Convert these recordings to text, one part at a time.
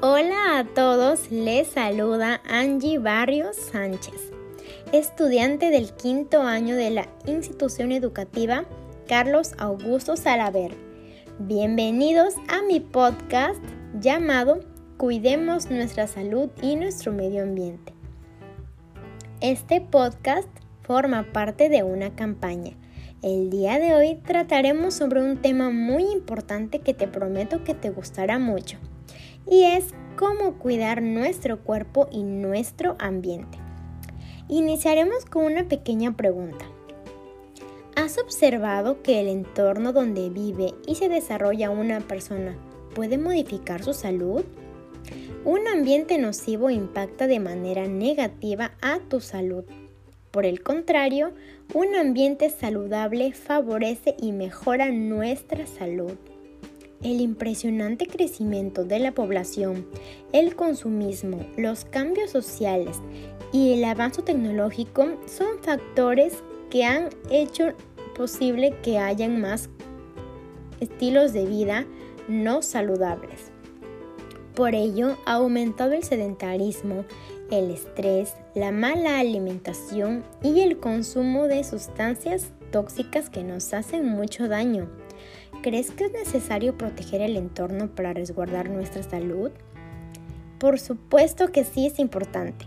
Hola a todos, les saluda Angie Barrios Sánchez, estudiante del quinto año de la institución educativa Carlos Augusto Salaver. Bienvenidos a mi podcast llamado Cuidemos nuestra salud y nuestro medio ambiente. Este podcast forma parte de una campaña. El día de hoy trataremos sobre un tema muy importante que te prometo que te gustará mucho y es cómo cuidar nuestro cuerpo y nuestro ambiente. Iniciaremos con una pequeña pregunta. ¿Has observado que el entorno donde vive y se desarrolla una persona puede modificar su salud? Un ambiente nocivo impacta de manera negativa a tu salud. Por el contrario, un ambiente saludable favorece y mejora nuestra salud. El impresionante crecimiento de la población, el consumismo, los cambios sociales y el avance tecnológico son factores que han hecho posible que hayan más estilos de vida no saludables. Por ello, ha aumentado el sedentarismo, el estrés, la mala alimentación y el consumo de sustancias tóxicas que nos hacen mucho daño. ¿Crees que es necesario proteger el entorno para resguardar nuestra salud? Por supuesto que sí es importante.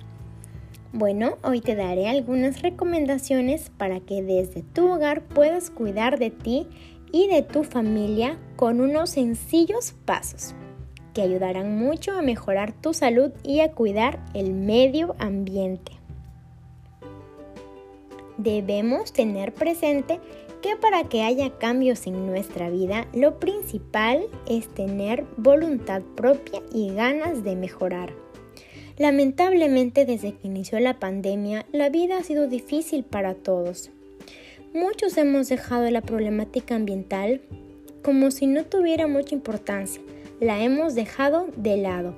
Bueno, hoy te daré algunas recomendaciones para que desde tu hogar puedas cuidar de ti y de tu familia con unos sencillos pasos que ayudarán mucho a mejorar tu salud y a cuidar el medio ambiente. Debemos tener presente que para que haya cambios en nuestra vida, lo principal es tener voluntad propia y ganas de mejorar. Lamentablemente desde que inició la pandemia, la vida ha sido difícil para todos. Muchos hemos dejado la problemática ambiental como si no tuviera mucha importancia, la hemos dejado de lado.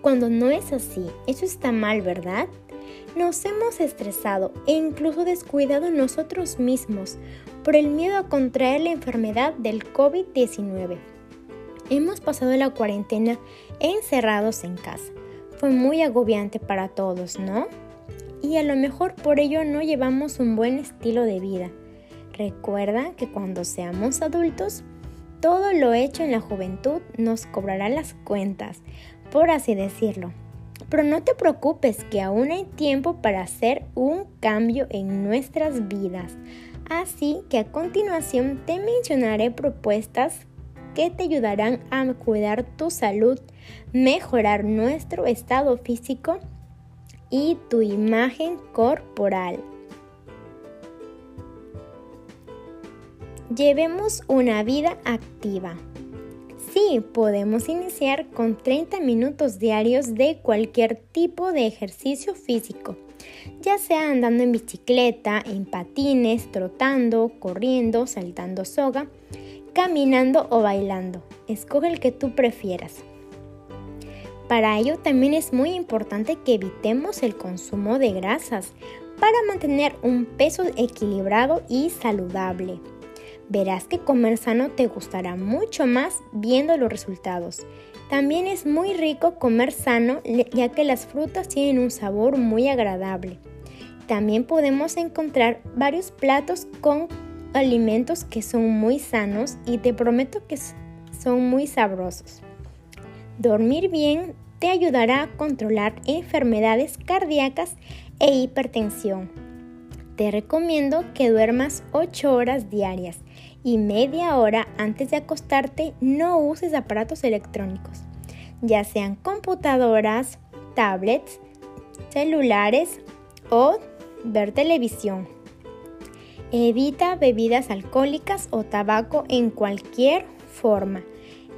Cuando no es así, eso está mal, ¿verdad? Nos hemos estresado e incluso descuidado nosotros mismos por el miedo a contraer la enfermedad del COVID-19. Hemos pasado la cuarentena encerrados en casa. Fue muy agobiante para todos, ¿no? Y a lo mejor por ello no llevamos un buen estilo de vida. Recuerda que cuando seamos adultos, todo lo hecho en la juventud nos cobrará las cuentas, por así decirlo. Pero no te preocupes que aún hay tiempo para hacer un cambio en nuestras vidas. Así que a continuación te mencionaré propuestas que te ayudarán a cuidar tu salud, mejorar nuestro estado físico y tu imagen corporal. Llevemos una vida activa. Sí, podemos iniciar con 30 minutos diarios de cualquier tipo de ejercicio físico, ya sea andando en bicicleta, en patines, trotando, corriendo, saltando soga, caminando o bailando. Escoge el que tú prefieras. Para ello también es muy importante que evitemos el consumo de grasas para mantener un peso equilibrado y saludable verás que comer sano te gustará mucho más viendo los resultados. También es muy rico comer sano ya que las frutas tienen un sabor muy agradable. También podemos encontrar varios platos con alimentos que son muy sanos y te prometo que son muy sabrosos. Dormir bien te ayudará a controlar enfermedades cardíacas e hipertensión. Te recomiendo que duermas 8 horas diarias y media hora antes de acostarte no uses aparatos electrónicos, ya sean computadoras, tablets, celulares o ver televisión. Evita bebidas alcohólicas o tabaco en cualquier forma.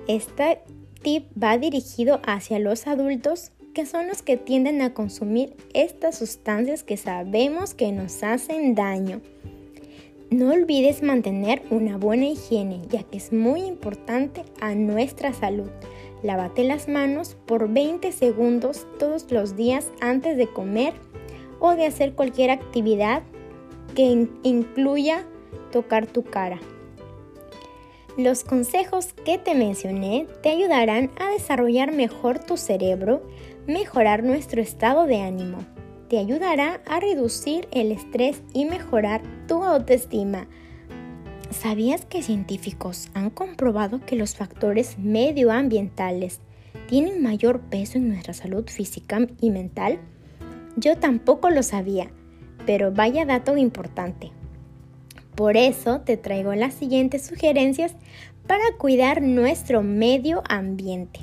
Este tip va dirigido hacia los adultos que son los que tienden a consumir estas sustancias que sabemos que nos hacen daño. No olvides mantener una buena higiene, ya que es muy importante a nuestra salud. Lávate las manos por 20 segundos todos los días antes de comer o de hacer cualquier actividad que incluya tocar tu cara. Los consejos que te mencioné te ayudarán a desarrollar mejor tu cerebro, mejorar nuestro estado de ánimo. Te ayudará a reducir el estrés y mejorar tu autoestima. ¿Sabías que científicos han comprobado que los factores medioambientales tienen mayor peso en nuestra salud física y mental? Yo tampoco lo sabía, pero vaya dato importante. Por eso te traigo las siguientes sugerencias para cuidar nuestro medio ambiente.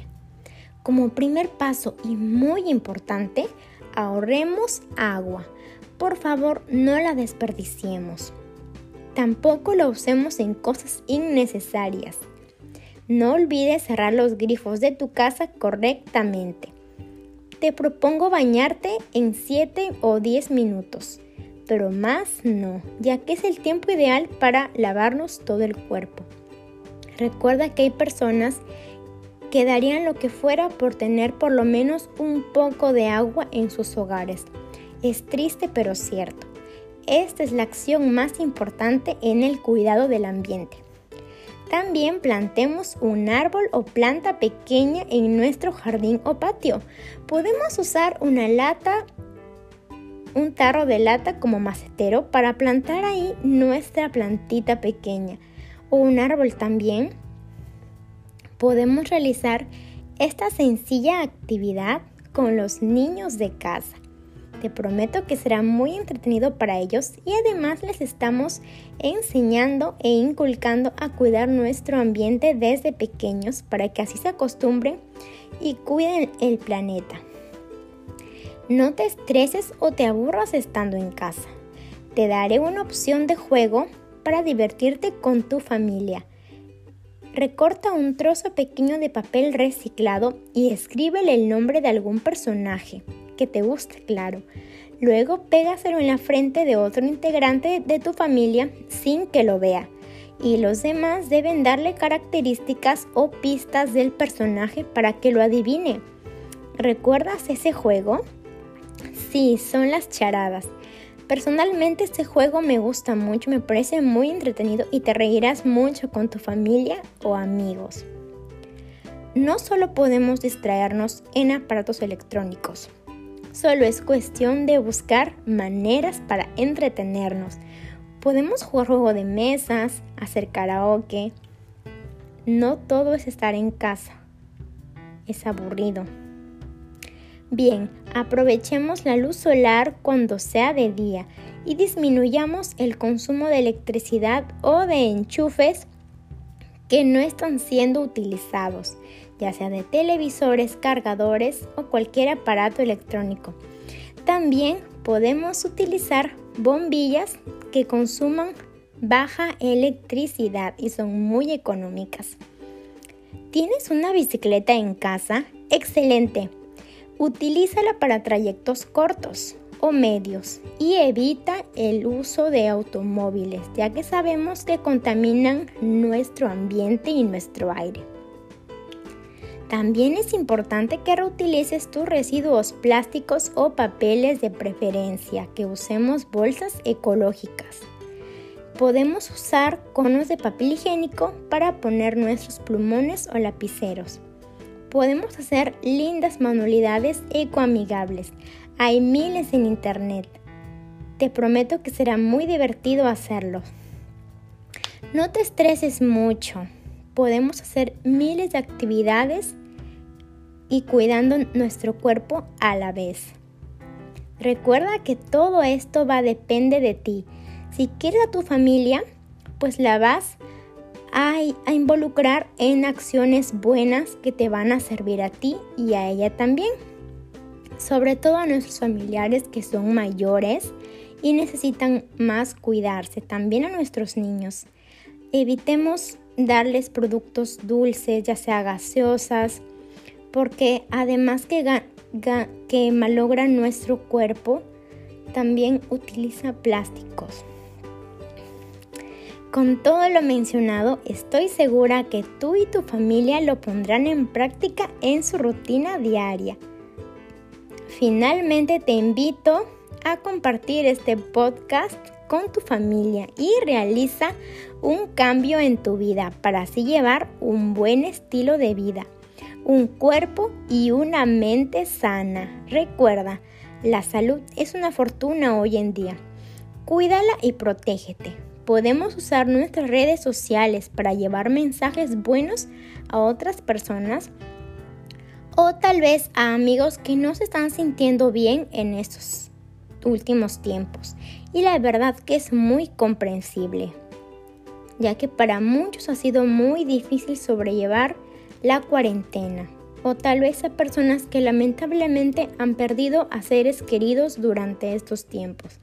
Como primer paso y muy importante, ahorremos agua. Por favor, no la desperdiciemos. Tampoco la usemos en cosas innecesarias. No olvides cerrar los grifos de tu casa correctamente. Te propongo bañarte en 7 o 10 minutos, pero más no, ya que es el tiempo ideal para lavarnos todo el cuerpo. Recuerda que hay personas que darían lo que fuera por tener por lo menos un poco de agua en sus hogares. Es triste pero cierto. Esta es la acción más importante en el cuidado del ambiente. También plantemos un árbol o planta pequeña en nuestro jardín o patio. Podemos usar una lata, un tarro de lata como macetero para plantar ahí nuestra plantita pequeña o un árbol también. Podemos realizar esta sencilla actividad con los niños de casa. Te prometo que será muy entretenido para ellos y además les estamos enseñando e inculcando a cuidar nuestro ambiente desde pequeños para que así se acostumbren y cuiden el planeta. No te estreses o te aburras estando en casa. Te daré una opción de juego para divertirte con tu familia. Recorta un trozo pequeño de papel reciclado y escríbele el nombre de algún personaje que te guste, claro. Luego pégaselo en la frente de otro integrante de tu familia sin que lo vea. Y los demás deben darle características o pistas del personaje para que lo adivine. ¿Recuerdas ese juego? Sí, son las charadas. Personalmente este juego me gusta mucho, me parece muy entretenido y te reirás mucho con tu familia o amigos. No solo podemos distraernos en aparatos electrónicos, Solo es cuestión de buscar maneras para entretenernos. Podemos jugar juego de mesas, hacer karaoke. No todo es estar en casa. Es aburrido. Bien, aprovechemos la luz solar cuando sea de día y disminuyamos el consumo de electricidad o de enchufes que no están siendo utilizados ya sea de televisores, cargadores o cualquier aparato electrónico. También podemos utilizar bombillas que consuman baja electricidad y son muy económicas. ¿Tienes una bicicleta en casa? Excelente. Utilízala para trayectos cortos o medios y evita el uso de automóviles, ya que sabemos que contaminan nuestro ambiente y nuestro aire. También es importante que reutilices tus residuos plásticos o papeles de preferencia, que usemos bolsas ecológicas. Podemos usar conos de papel higiénico para poner nuestros plumones o lapiceros. Podemos hacer lindas manualidades ecoamigables. Hay miles en internet. Te prometo que será muy divertido hacerlo. No te estreses mucho podemos hacer miles de actividades y cuidando nuestro cuerpo a la vez. Recuerda que todo esto va a depender de ti. Si quieres a tu familia, pues la vas a, a, involucrar en acciones buenas que te van a servir a ti y a ella también. Sobre todo a nuestros familiares que son mayores y necesitan más cuidarse, también a nuestros niños. Evitemos darles productos dulces, ya sea gaseosas, porque además que, que malogra nuestro cuerpo, también utiliza plásticos. Con todo lo mencionado, estoy segura que tú y tu familia lo pondrán en práctica en su rutina diaria. Finalmente te invito a compartir este podcast con tu familia y realiza un cambio en tu vida para así llevar un buen estilo de vida, un cuerpo y una mente sana. Recuerda, la salud es una fortuna hoy en día. Cuídala y protégete. Podemos usar nuestras redes sociales para llevar mensajes buenos a otras personas o tal vez a amigos que no se están sintiendo bien en estos últimos tiempos. Y la verdad que es muy comprensible, ya que para muchos ha sido muy difícil sobrellevar la cuarentena. O tal vez a personas que lamentablemente han perdido a seres queridos durante estos tiempos.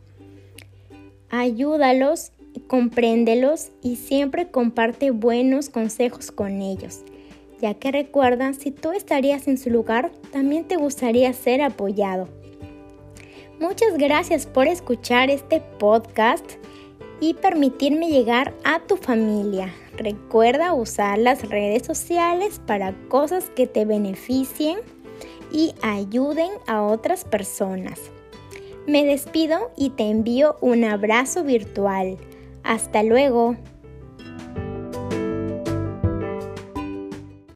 Ayúdalos, compréndelos y siempre comparte buenos consejos con ellos ya que recuerda, si tú estarías en su lugar, también te gustaría ser apoyado. Muchas gracias por escuchar este podcast y permitirme llegar a tu familia. Recuerda usar las redes sociales para cosas que te beneficien y ayuden a otras personas. Me despido y te envío un abrazo virtual. Hasta luego.